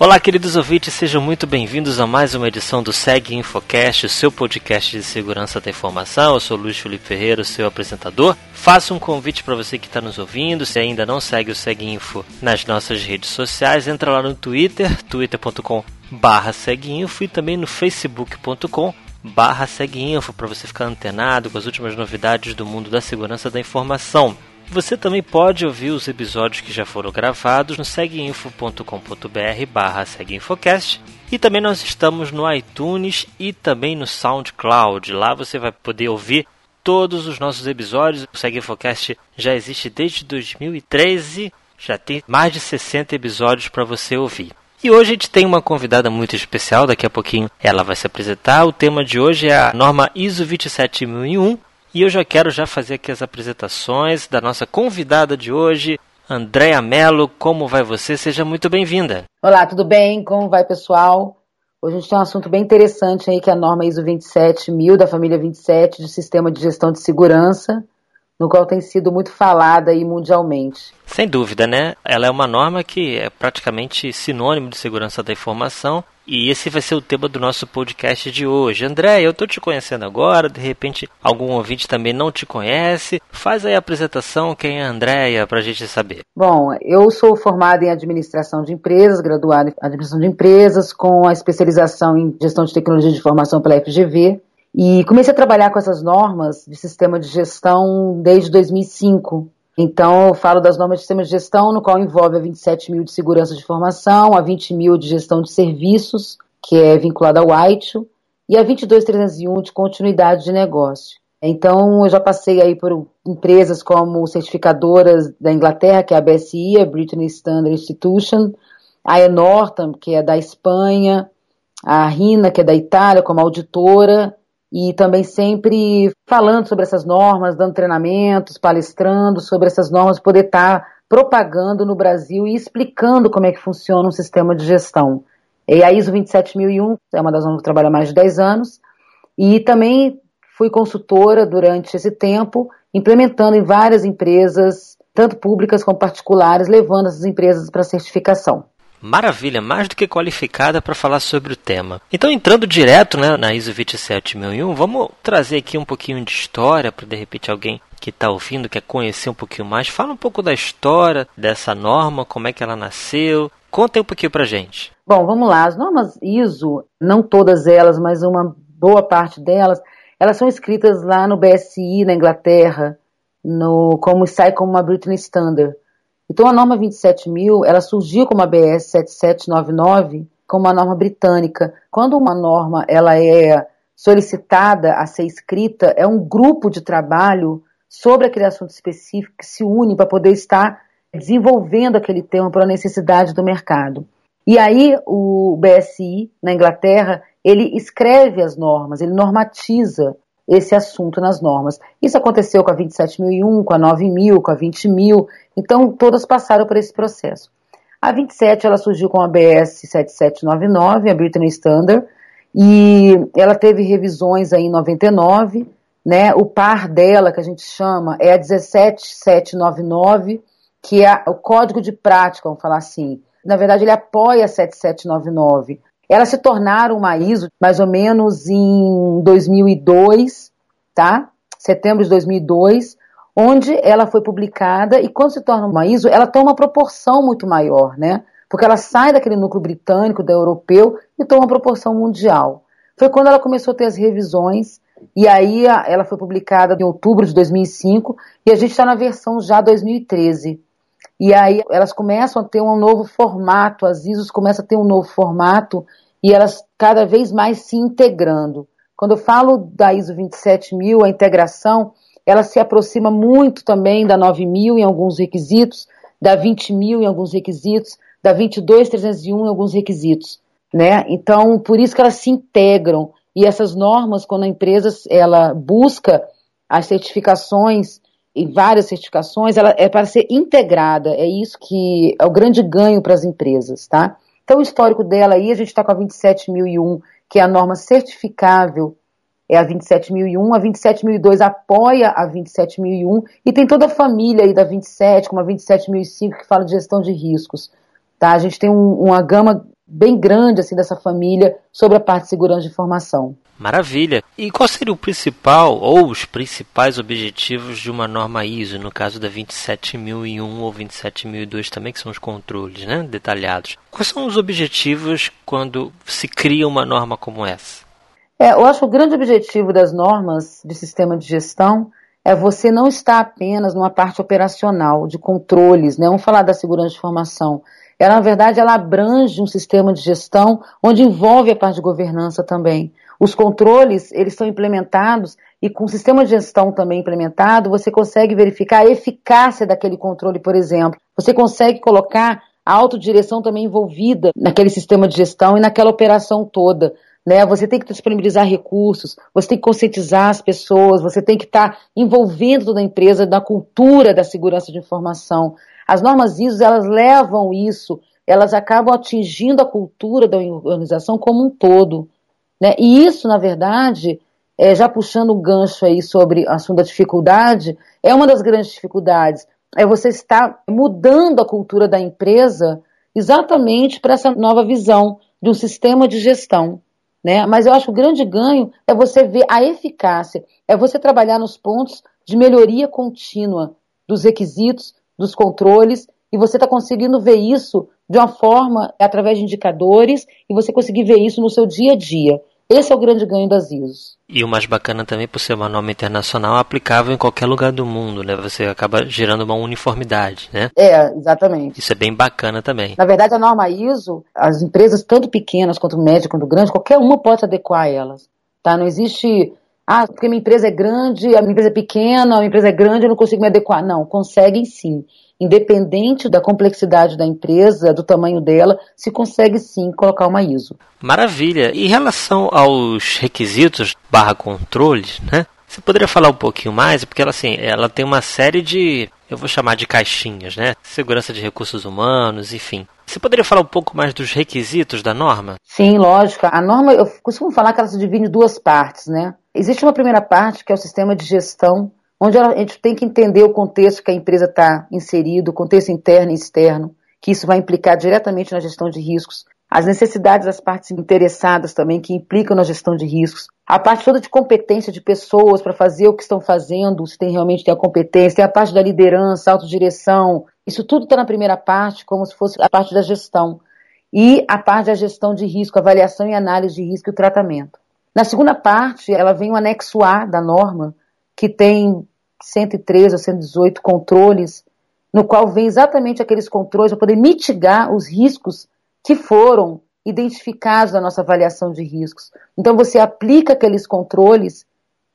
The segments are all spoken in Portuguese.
Olá, queridos ouvintes, sejam muito bem-vindos a mais uma edição do Seg Infocast, o seu podcast de segurança da informação. Eu sou Luiz Felipe Ferreira, seu apresentador. Faço um convite para você que está nos ouvindo, se ainda não segue o Seg Info nas nossas redes sociais, entra lá no Twitter, twitter.com barra e também no facebook.com barra para você ficar antenado com as últimas novidades do mundo da segurança da informação. Você também pode ouvir os episódios que já foram gravados no seguinfo.com.br barra seguinfocast e também nós estamos no iTunes e também no SoundCloud. Lá você vai poder ouvir todos os nossos episódios. O Seguinfocast já existe desde 2013, já tem mais de 60 episódios para você ouvir. E hoje a gente tem uma convidada muito especial, daqui a pouquinho ela vai se apresentar. O tema de hoje é a norma ISO 27001 e eu já quero já fazer aqui as apresentações da nossa convidada de hoje, Andréa Mello. Como vai você? Seja muito bem-vinda. Olá, tudo bem? Como vai, pessoal? Hoje a gente tem um assunto bem interessante aí, que é a norma ISO 27000 da família 27 de Sistema de Gestão de Segurança, no qual tem sido muito falada aí mundialmente. Sem dúvida, né? Ela é uma norma que é praticamente sinônimo de segurança da informação e esse vai ser o tema do nosso podcast de hoje. André, eu estou te conhecendo agora, de repente algum ouvinte também não te conhece. Faz aí a apresentação, quem é a Andréia, para a gente saber. Bom, eu sou formada em administração de empresas, graduada em administração de empresas, com a especialização em gestão de tecnologia de informação pela FGV. E comecei a trabalhar com essas normas de sistema de gestão desde 2005. Então, eu falo das normas de sistema de gestão, no qual envolve a 27 mil de segurança de informação, a 20 mil de gestão de serviços, que é vinculada ao ITIL, e a 22301 de continuidade de negócio. Então, eu já passei aí por empresas como certificadoras da Inglaterra, que é a BSI, a Brittany Standard Institution, a Enortam, que é da Espanha, a RINA, que é da Itália, como auditora, e também sempre falando sobre essas normas, dando treinamentos, palestrando sobre essas normas, poder estar propagando no Brasil e explicando como é que funciona um sistema de gestão. E a ISO 27001 é uma das normas que eu trabalho há mais de 10 anos, e também fui consultora durante esse tempo, implementando em várias empresas, tanto públicas como particulares, levando essas empresas para certificação. Maravilha, mais do que qualificada para falar sobre o tema. Então, entrando direto né, na ISO 27001, vamos trazer aqui um pouquinho de história para de repente alguém que está ouvindo quer conhecer um pouquinho mais. Fala um pouco da história dessa norma, como é que ela nasceu. Conta um pouquinho para gente. Bom, vamos lá. As normas ISO, não todas elas, mas uma boa parte delas, elas são escritas lá no BSI, na Inglaterra, no, como sai como uma Britain Standard. Então a norma 27.000, ela surgiu como a BS 7799, como uma norma britânica. Quando uma norma ela é solicitada a ser escrita, é um grupo de trabalho sobre aquele assunto específico que se une para poder estar desenvolvendo aquele tema para a necessidade do mercado. E aí o BSI na Inglaterra, ele escreve as normas, ele normatiza esse assunto nas normas. Isso aconteceu com a 27.001, com a 9.000, com a 20.000, então todas passaram por esse processo. A 27 ela surgiu com a BS 7799, a Brittany Standard, e ela teve revisões aí em 99, né? O par dela, que a gente chama, é a 17799, que é o código de prática, vamos falar assim. Na verdade, ele apoia a 7799, elas se tornaram uma ISO mais ou menos em 2002, tá? Setembro de 2002, onde ela foi publicada e quando se torna uma ISO, ela toma uma proporção muito maior, né? Porque ela sai daquele núcleo britânico, da europeu e toma uma proporção mundial. Foi quando ela começou a ter as revisões e aí ela foi publicada em outubro de 2005 e a gente está na versão já 2013. E aí elas começam a ter um novo formato, as ISOs começam a ter um novo formato e elas cada vez mais se integrando. Quando eu falo da ISO 27000, a integração, ela se aproxima muito também da 9000 em alguns requisitos, da 20000 em alguns requisitos, da 22301 em alguns requisitos, né? Então, por isso que elas se integram e essas normas, quando a empresa ela busca as certificações e várias certificações, ela é para ser integrada. É isso que é o grande ganho para as empresas, tá? Então, o histórico dela aí, a gente está com a 27001, que é a norma certificável, é a 27001. A 27002 apoia a 27001 e tem toda a família aí da 27, como a 27005, que fala de gestão de riscos. Tá? A gente tem um, uma gama bem grande assim dessa família sobre a parte de segurança de informação. Maravilha. E qual seria o principal ou os principais objetivos de uma norma ISO, no caso da 27001 ou 27002 também, que são os controles, né, detalhados? Quais são os objetivos quando se cria uma norma como essa? É, eu acho que o grande objetivo das normas de sistema de gestão é você não estar apenas numa parte operacional de controles, né? Vamos falar da segurança de informação. Ela, na verdade, ela abrange um sistema de gestão onde envolve a parte de governança também. Os controles, eles são implementados e com o sistema de gestão também implementado, você consegue verificar a eficácia daquele controle, por exemplo. Você consegue colocar a autodireção também envolvida naquele sistema de gestão e naquela operação toda. Né? Você tem que disponibilizar recursos, você tem que conscientizar as pessoas, você tem que estar envolvendo toda a empresa na cultura da segurança de informação. As normas ISO, elas levam isso, elas acabam atingindo a cultura da organização como um todo. Né? E isso, na verdade, é, já puxando o gancho aí sobre o assunto da dificuldade, é uma das grandes dificuldades. É você estar mudando a cultura da empresa exatamente para essa nova visão de um sistema de gestão. Né? Mas eu acho que o grande ganho é você ver a eficácia, é você trabalhar nos pontos de melhoria contínua dos requisitos, dos controles, e você está conseguindo ver isso de uma forma através de indicadores e você conseguir ver isso no seu dia a dia. Esse é o grande ganho das ISOs. E o mais bacana também, por ser uma norma internacional, é aplicável em qualquer lugar do mundo, né? Você acaba gerando uma uniformidade, né? É, exatamente. Isso é bem bacana também. Na verdade, a norma ISO, as empresas, tanto pequenas quanto médias, quanto grandes, qualquer uma pode se adequar a elas. Tá? Não existe, ah, porque minha empresa é grande, a minha empresa é pequena, a minha empresa é grande, eu não consigo me adequar. Não, conseguem sim independente da complexidade da empresa, do tamanho dela, se consegue sim colocar uma ISO. Maravilha. Em relação aos requisitos barra controles, né? Você poderia falar um pouquinho mais? Porque ela, assim, ela tem uma série de, eu vou chamar de caixinhas, né? Segurança de recursos humanos, enfim. Você poderia falar um pouco mais dos requisitos da norma? Sim, lógico. A norma, eu costumo falar que ela se divide em duas partes, né? Existe uma primeira parte, que é o sistema de gestão onde a gente tem que entender o contexto que a empresa está inserido, o contexto interno e externo, que isso vai implicar diretamente na gestão de riscos, as necessidades das partes interessadas também, que implicam na gestão de riscos, a parte toda de competência de pessoas para fazer o que estão fazendo, se tem realmente tem a competência, tem a parte da liderança, autodireção, isso tudo está na primeira parte, como se fosse a parte da gestão. E a parte da gestão de risco, avaliação e análise de risco e tratamento. Na segunda parte, ela vem o anexo A da norma, que tem 113 ou 118 controles, no qual vem exatamente aqueles controles para poder mitigar os riscos que foram identificados na nossa avaliação de riscos. Então você aplica aqueles controles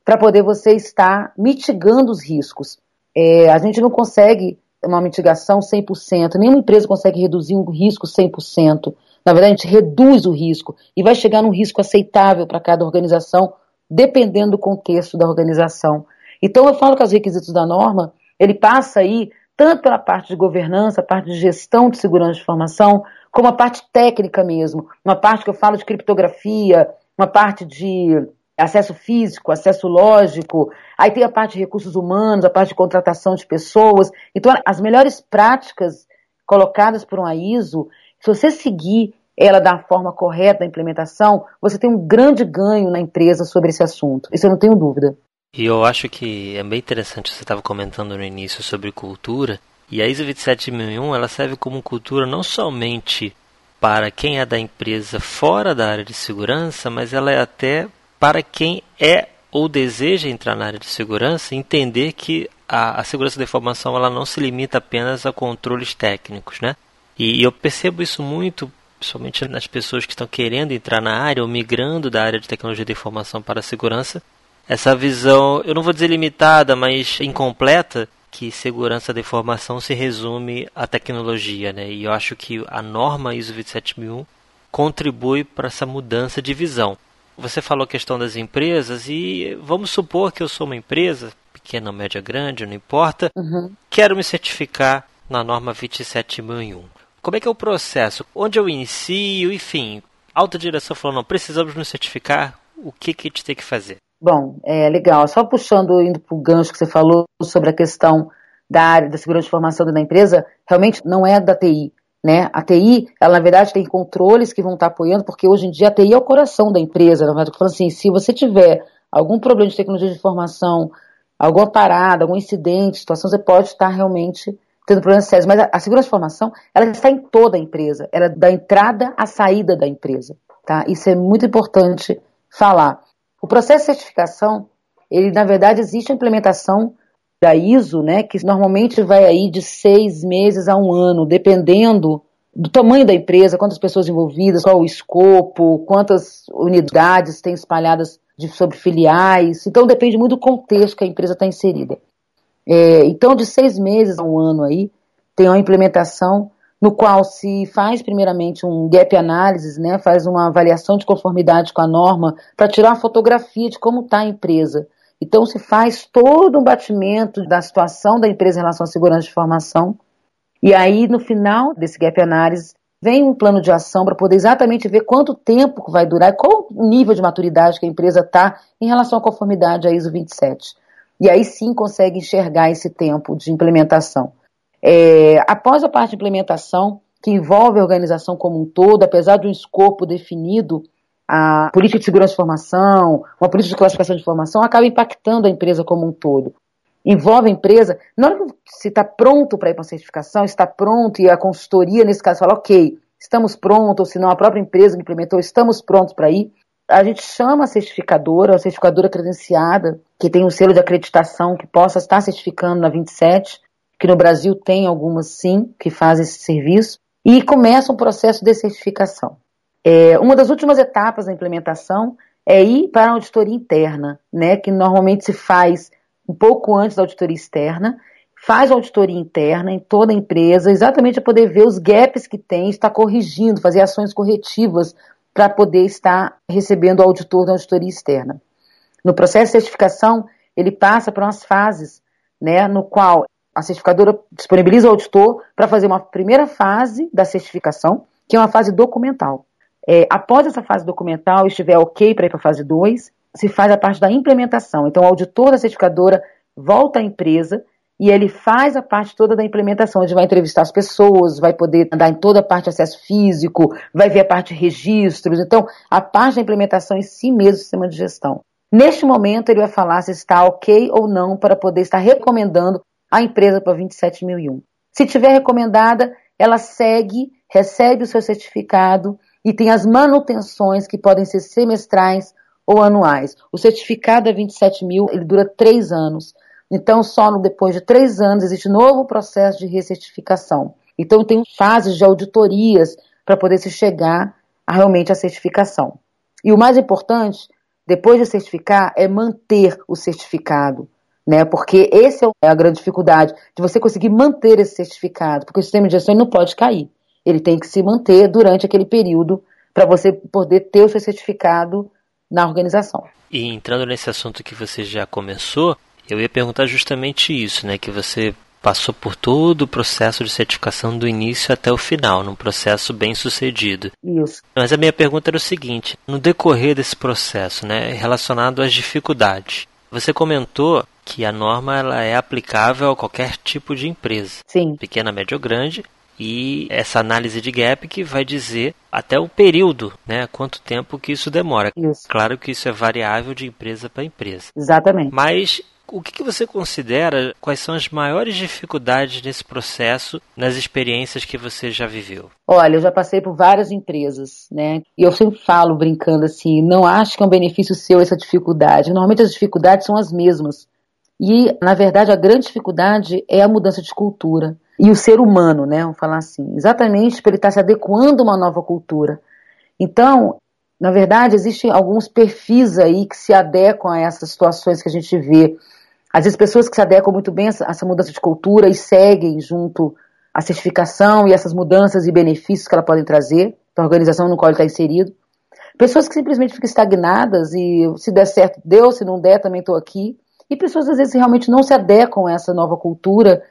para poder você estar mitigando os riscos. É, a gente não consegue uma mitigação 100%, nenhuma empresa consegue reduzir um risco 100%. Na verdade, a gente reduz o risco e vai chegar num risco aceitável para cada organização, dependendo do contexto da organização. Então eu falo que os requisitos da norma, ele passa aí tanto pela parte de governança, a parte de gestão de segurança de informação, como a parte técnica mesmo, uma parte que eu falo de criptografia, uma parte de acesso físico, acesso lógico, aí tem a parte de recursos humanos, a parte de contratação de pessoas. Então, as melhores práticas colocadas por uma ISO, se você seguir ela da forma correta da implementação, você tem um grande ganho na empresa sobre esse assunto. Isso eu não tenho dúvida. E eu acho que é bem interessante, você estava comentando no início sobre cultura, e a ISO 27001 ela serve como cultura não somente para quem é da empresa fora da área de segurança, mas ela é até para quem é ou deseja entrar na área de segurança, entender que a, a segurança da informação ela não se limita apenas a controles técnicos, né? E, e eu percebo isso muito, principalmente nas pessoas que estão querendo entrar na área ou migrando da área de tecnologia da informação para a segurança, essa visão, eu não vou dizer limitada, mas incompleta, que segurança da informação se resume à tecnologia, né? E eu acho que a norma ISO 27001 contribui para essa mudança de visão. Você falou a questão das empresas e vamos supor que eu sou uma empresa, pequena, média, grande, não importa, uhum. quero me certificar na norma 27001. Como é que é o processo? Onde eu inicio? Enfim, alta direção falou, não, precisamos nos certificar, o que, que a gente tem que fazer? Bom, é legal. Só puxando, indo para o gancho que você falou sobre a questão da área da segurança de informação da empresa, realmente não é da TI. Né? A TI, ela na verdade tem controles que vão estar apoiando, porque hoje em dia a TI é o coração da empresa. Na verdade, falo assim, se você tiver algum problema de tecnologia de informação, alguma parada, algum incidente, situação, você pode estar realmente tendo problemas sérios. Mas a, segurança de informação, ela está em toda a empresa. Ela é da entrada à saída da empresa. Tá? Isso é muito importante falar. O processo de certificação, ele na verdade existe a implementação da ISO, né, que normalmente vai aí de seis meses a um ano, dependendo do tamanho da empresa, quantas pessoas envolvidas, qual o escopo, quantas unidades tem espalhadas de, sobre filiais. Então depende muito do contexto que a empresa está inserida. É, então, de seis meses a um ano aí, tem uma implementação no qual se faz primeiramente um gap analysis, né, faz uma avaliação de conformidade com a norma para tirar uma fotografia de como está a empresa. Então se faz todo um batimento da situação da empresa em relação à segurança de informação. E aí no final desse gap analysis vem um plano de ação para poder exatamente ver quanto tempo vai durar, qual o nível de maturidade que a empresa está em relação à conformidade à ISO 27. E aí sim consegue enxergar esse tempo de implementação. É, após a parte de implementação, que envolve a organização como um todo, apesar de um escopo definido, a política de segurança de informação, uma política de classificação de informação, acaba impactando a empresa como um todo. Envolve a empresa, na hora que se está pronto para ir para a certificação, está pronto, e a consultoria, nesse caso, fala, ok, estamos prontos, ou se não a própria empresa que implementou, estamos prontos para ir, a gente chama a certificadora, a certificadora credenciada, que tem um selo de acreditação que possa estar certificando na 27, que no Brasil tem algumas sim, que fazem esse serviço, e começa um processo de certificação. É, uma das últimas etapas da implementação é ir para a auditoria interna, né, que normalmente se faz um pouco antes da auditoria externa, faz a auditoria interna em toda a empresa, exatamente para poder ver os gaps que tem, estar corrigindo, fazer ações corretivas para poder estar recebendo o auditor da auditoria externa. No processo de certificação, ele passa por umas fases, né, no qual a certificadora disponibiliza o auditor para fazer uma primeira fase da certificação, que é uma fase documental. É, após essa fase documental, estiver ok para ir para a fase 2, se faz a parte da implementação. Então, o auditor da certificadora volta à empresa e ele faz a parte toda da implementação, onde vai entrevistar as pessoas, vai poder andar em toda a parte de acesso físico, vai ver a parte de registros. Então, a parte da implementação em si mesmo, sistema de gestão. Neste momento, ele vai falar se está ok ou não para poder estar recomendando a empresa para 27001. Se tiver recomendada, ela segue, recebe o seu certificado e tem as manutenções que podem ser semestrais ou anuais. O certificado é 27 mil, ele dura três anos. Então, só no, depois de três anos existe novo processo de recertificação. Então, tem fases de auditorias para poder se chegar a realmente a certificação. E o mais importante, depois de certificar, é manter o certificado né? Porque esse é a grande dificuldade de você conseguir manter esse certificado, porque o sistema de gestão não pode cair. Ele tem que se manter durante aquele período para você poder ter o seu certificado na organização. E entrando nesse assunto que você já começou, eu ia perguntar justamente isso, né? Que você passou por todo o processo de certificação do início até o final, num processo bem sucedido. Isso. Mas a minha pergunta era o seguinte: no decorrer desse processo, né, relacionado às dificuldades, você comentou que a norma ela é aplicável a qualquer tipo de empresa, Sim. pequena, média ou grande, e essa análise de gap que vai dizer até o período, né, quanto tempo que isso demora. Isso. Claro que isso é variável de empresa para empresa. Exatamente. Mas o que, que você considera quais são as maiores dificuldades nesse processo, nas experiências que você já viveu? Olha, eu já passei por várias empresas, né? E eu sempre falo brincando assim, não acho que é um benefício seu essa dificuldade. Normalmente as dificuldades são as mesmas. E, na verdade, a grande dificuldade é a mudança de cultura. E o ser humano, né? Vamos falar assim. Exatamente para ele estar se adequando a uma nova cultura. Então, na verdade, existem alguns perfis aí que se adequam a essas situações que a gente vê. Às vezes, pessoas que se adequam muito bem a essa mudança de cultura e seguem junto a certificação e essas mudanças e benefícios que ela podem trazer para a organização no qual ele está inserido. Pessoas que simplesmente ficam estagnadas e se der certo, deu, se não der, também estou aqui. E pessoas às vezes realmente não se adequam a essa nova cultura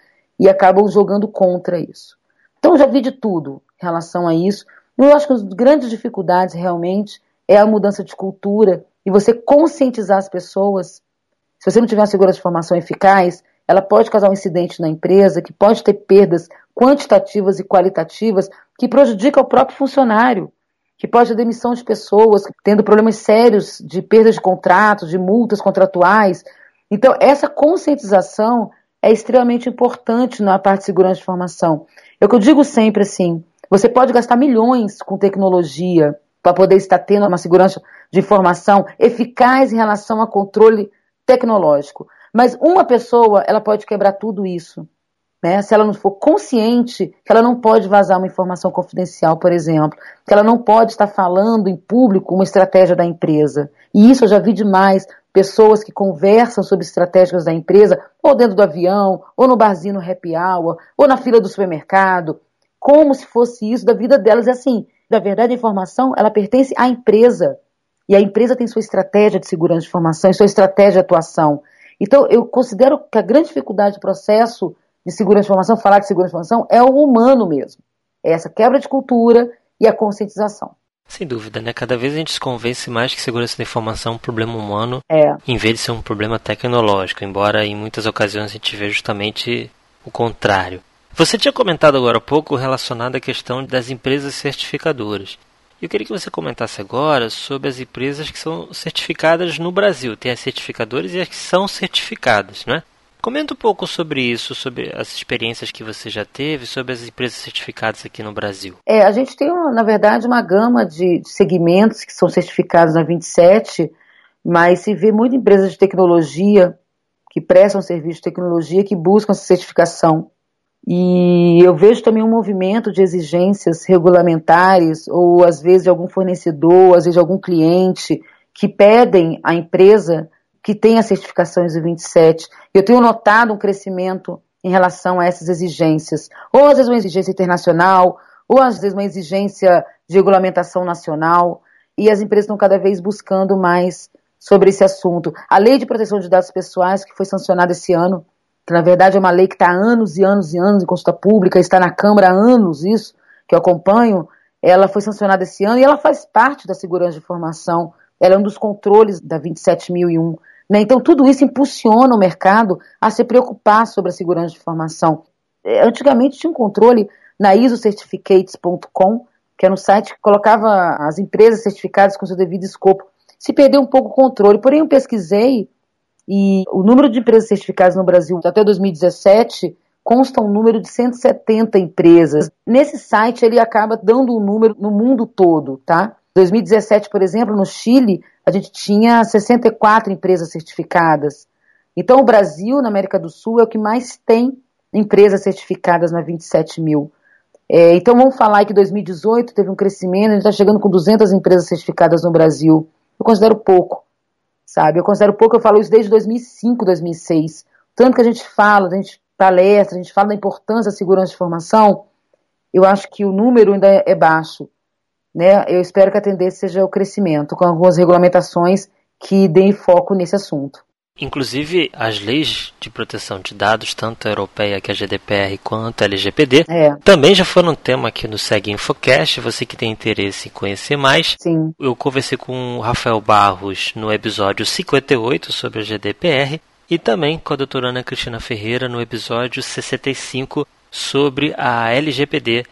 e acabam jogando contra isso. Então eu já vi de tudo em relação a isso. Eu acho que as grandes dificuldades realmente é a mudança de cultura e você conscientizar as pessoas. Se você não tiver uma segurança de formação eficaz, ela pode causar um incidente na empresa que pode ter perdas quantitativas e qualitativas que prejudicam o próprio funcionário, que pode ter demissão de pessoas, tendo problemas sérios de perda de contratos, de multas contratuais. Então, essa conscientização é extremamente importante na parte de segurança de informação. É o que eu digo sempre assim: você pode gastar milhões com tecnologia para poder estar tendo uma segurança de informação eficaz em relação a controle tecnológico. Mas uma pessoa, ela pode quebrar tudo isso. Né? Se ela não for consciente que ela não pode vazar uma informação confidencial, por exemplo, que ela não pode estar falando em público uma estratégia da empresa. E isso eu já vi demais pessoas que conversam sobre estratégias da empresa, ou dentro do avião, ou no barzinho no happy hour, ou na fila do supermercado, como se fosse isso da vida delas. E assim, na verdade, a informação ela pertence à empresa. E a empresa tem sua estratégia de segurança de informação e sua estratégia de atuação. Então, eu considero que a grande dificuldade do processo de segurança de informação, falar de segurança de informação, é o humano mesmo. É essa quebra de cultura e a conscientização. Sem dúvida, né? Cada vez a gente se convence mais que segurança da informação é um problema humano, é. em vez de ser um problema tecnológico, embora em muitas ocasiões a gente veja justamente o contrário. Você tinha comentado agora há pouco relacionado à questão das empresas certificadoras. Eu queria que você comentasse agora sobre as empresas que são certificadas no Brasil. Tem as certificadoras e as que são certificadas, né? Comenta um pouco sobre isso, sobre as experiências que você já teve, sobre as empresas certificadas aqui no Brasil. É, a gente tem, na verdade, uma gama de, segmentos que são certificados na 27, mas se vê muitas empresas de tecnologia que prestam serviço de tecnologia que buscam essa certificação. E eu vejo também um movimento de exigências regulamentares, ou às vezes de algum fornecedor, às vezes de algum cliente, que pedem à empresa que tenha a certificação ISO 27. Eu tenho notado um crescimento em relação a essas exigências. Ou às vezes uma exigência internacional, ou às vezes uma exigência de regulamentação nacional. E as empresas estão cada vez buscando mais sobre esse assunto. A Lei de Proteção de Dados Pessoais, que foi sancionada esse ano, que na verdade é uma lei que está há anos e anos e anos em consulta pública, está na Câmara há anos isso, que eu acompanho, ela foi sancionada esse ano e ela faz parte da segurança de informação, ela é um dos controles da 27001. Né? Então tudo isso impulsiona o mercado a se preocupar sobre a segurança de informação. É, antigamente tinha um controle na isocertificates.com, que era um site que colocava as empresas certificadas com seu devido escopo. Se perdeu um pouco o controle, porém eu pesquisei e o número de empresas certificadas no Brasil até 2017 consta um número de 170 empresas. Nesse site ele acaba dando um número no mundo todo, tá? 2017, por exemplo, no Chile, a gente tinha 64 empresas certificadas. Então, o Brasil, na América do Sul, é o que mais tem empresas certificadas na 27 mil. É, então, vamos falar que 2018 teve um crescimento, a gente está chegando com 200 empresas certificadas no Brasil. Eu considero pouco sabe? Eu considero pouco, eu falo isso desde 2005, 2006. Tanto que a gente fala, a gente palestra, a gente fala da importância da segurança de informação, eu acho que o número ainda é baixo. Né? Eu espero que a tendência seja o crescimento, com algumas regulamentações que deem foco nesse assunto. Inclusive, as leis de proteção de dados, tanto a europeia que a GDPR quanto a LGPD, é. também já foram tema aqui no Seg Infocast. Você que tem interesse em conhecer mais, Sim. eu conversei com o Rafael Barros no episódio 58 sobre a GDPR e também com a doutora Ana Cristina Ferreira no episódio 65 sobre a LGPD,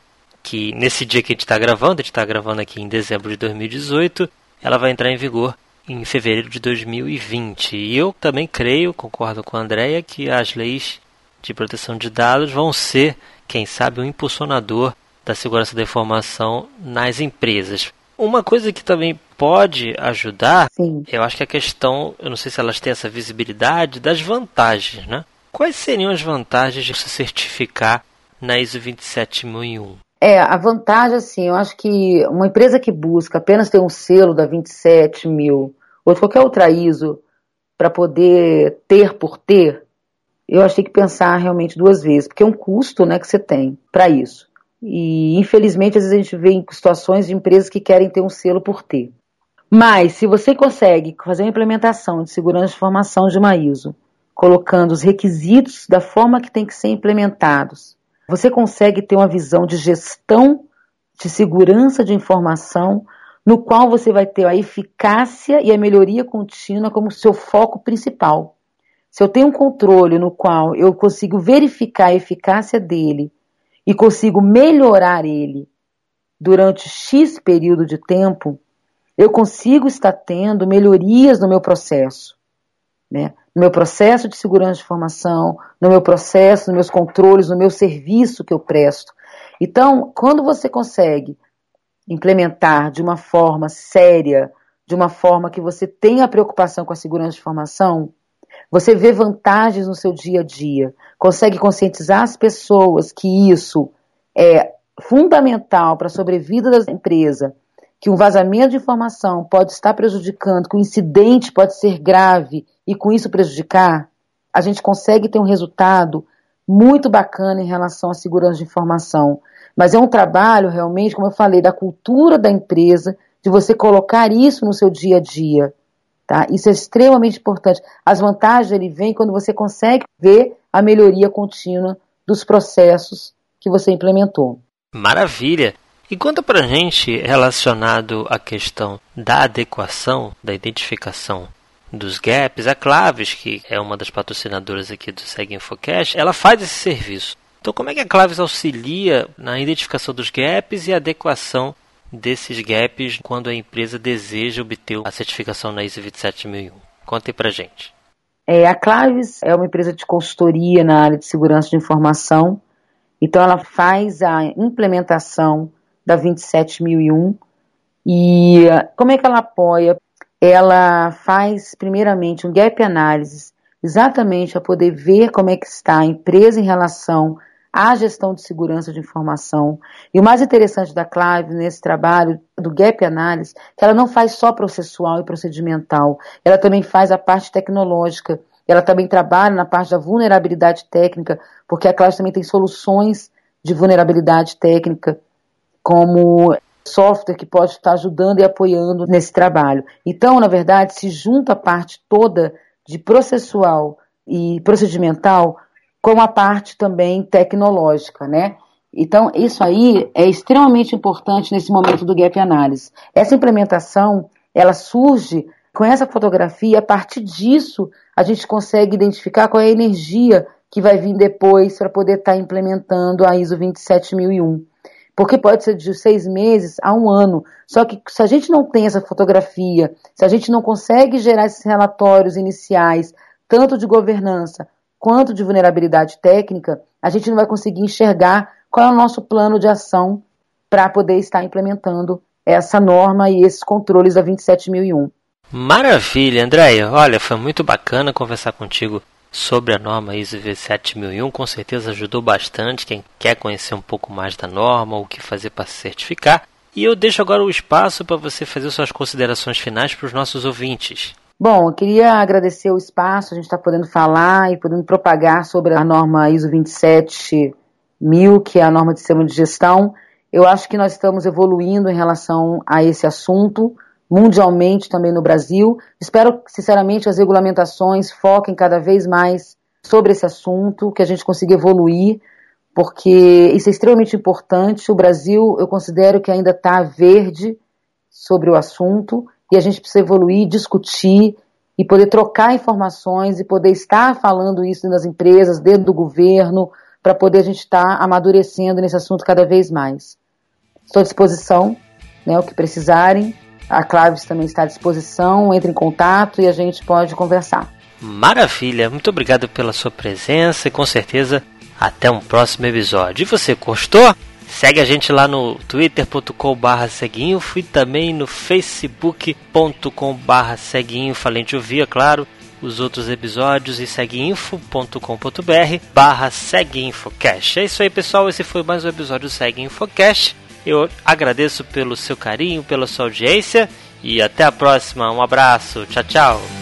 que nesse dia que a gente está gravando, a gente está gravando aqui em dezembro de 2018, ela vai entrar em vigor em fevereiro de 2020. E eu também creio, concordo com a Andrea, que as leis de proteção de dados vão ser, quem sabe, um impulsionador da segurança da informação nas empresas. Uma coisa que também pode ajudar, Sim. eu acho que a questão, eu não sei se elas têm essa visibilidade, das vantagens, né? Quais seriam as vantagens de se certificar na ISO 27001? É, a vantagem, assim, eu acho que uma empresa que busca apenas ter um selo da 27 mil ou de qualquer outra ISO para poder ter por ter, eu acho que tem que pensar realmente duas vezes, porque é um custo né, que você tem para isso. E infelizmente, às vezes a gente vê em situações de empresas que querem ter um selo por ter. Mas, se você consegue fazer uma implementação de segurança de informação de uma ISO, colocando os requisitos da forma que tem que ser implementados, você consegue ter uma visão de gestão de segurança de informação, no qual você vai ter a eficácia e a melhoria contínua como seu foco principal. se eu tenho um controle no qual eu consigo verificar a eficácia dele e consigo melhorar ele durante X período de tempo, eu consigo estar tendo melhorias no meu processo. Né? No meu processo de segurança de informação, no meu processo, nos meus controles, no meu serviço que eu presto. Então, quando você consegue implementar de uma forma séria, de uma forma que você tenha preocupação com a segurança de informação, você vê vantagens no seu dia a dia, consegue conscientizar as pessoas que isso é fundamental para a sobrevida da empresa, que um vazamento de informação pode estar prejudicando, que o incidente pode ser grave e com isso prejudicar, a gente consegue ter um resultado muito bacana em relação à segurança de informação. Mas é um trabalho realmente, como eu falei, da cultura da empresa, de você colocar isso no seu dia a dia. Tá? Isso é extremamente importante. As vantagens ele vem quando você consegue ver a melhoria contínua dos processos que você implementou. Maravilha! E conta pra gente relacionado à questão da adequação, da identificação dos gaps, a Claves, que é uma das patrocinadoras aqui do Segue Infocast, ela faz esse serviço. Então, como é que a Claves auxilia na identificação dos gaps e adequação desses gaps quando a empresa deseja obter a certificação na ISO 27001? Conta aí pra gente. É, a Claves é uma empresa de consultoria na área de segurança de informação, então ela faz a implementação da 27001 e como é que ela apoia? Ela faz primeiramente um gap analysis, exatamente para poder ver como é que está a empresa em relação à gestão de segurança de informação. E o mais interessante da Clave nesse trabalho do Gap Analysis, que ela não faz só processual e procedimental, ela também faz a parte tecnológica, ela também trabalha na parte da vulnerabilidade técnica, porque a Clave também tem soluções de vulnerabilidade técnica, como software que pode estar ajudando e apoiando nesse trabalho. Então, na verdade, se junta a parte toda de processual e procedimental com a parte também tecnológica, né? Então, isso aí é extremamente importante nesse momento do gap analysis. Essa implementação, ela surge com essa fotografia, a partir disso a gente consegue identificar qual é a energia que vai vir depois para poder estar tá implementando a ISO 27001. Porque pode ser de seis meses a um ano. Só que se a gente não tem essa fotografia, se a gente não consegue gerar esses relatórios iniciais, tanto de governança quanto de vulnerabilidade técnica, a gente não vai conseguir enxergar qual é o nosso plano de ação para poder estar implementando essa norma e esses controles da 27001. Maravilha, Andréia. Olha, foi muito bacana conversar contigo sobre a norma ISO 27001. Com certeza ajudou bastante quem quer conhecer um pouco mais da norma, o que fazer para se certificar. E eu deixo agora o espaço para você fazer suas considerações finais para os nossos ouvintes. Bom, eu queria agradecer o espaço, a gente está podendo falar e podendo propagar sobre a norma ISO 27000, que é a norma de sistema de gestão. Eu acho que nós estamos evoluindo em relação a esse assunto, mundialmente também no Brasil. Espero, sinceramente, que as regulamentações foquem cada vez mais sobre esse assunto, que a gente consiga evoluir, porque isso é extremamente importante. O Brasil, eu considero que ainda está verde sobre o assunto e a gente precisa evoluir, discutir e poder trocar informações e poder estar falando isso nas empresas, dentro do governo, para poder a gente estar amadurecendo nesse assunto cada vez mais. Estou à disposição, né, o que precisarem. A Claves também está à disposição, entre em contato e a gente pode conversar. Maravilha, muito obrigado pela sua presença e com certeza até um próximo episódio. E você gostou? Segue a gente lá no twitter.com.br seguinfo e também no facebook.com.br seguinfo, além de ouvir, é claro, os outros episódios e seguinfo.com.br barra seguinfocast. É isso aí, pessoal. Esse foi mais um episódio do Segue Infocast. Eu agradeço pelo seu carinho, pela sua audiência e até a próxima. Um abraço. Tchau, tchau.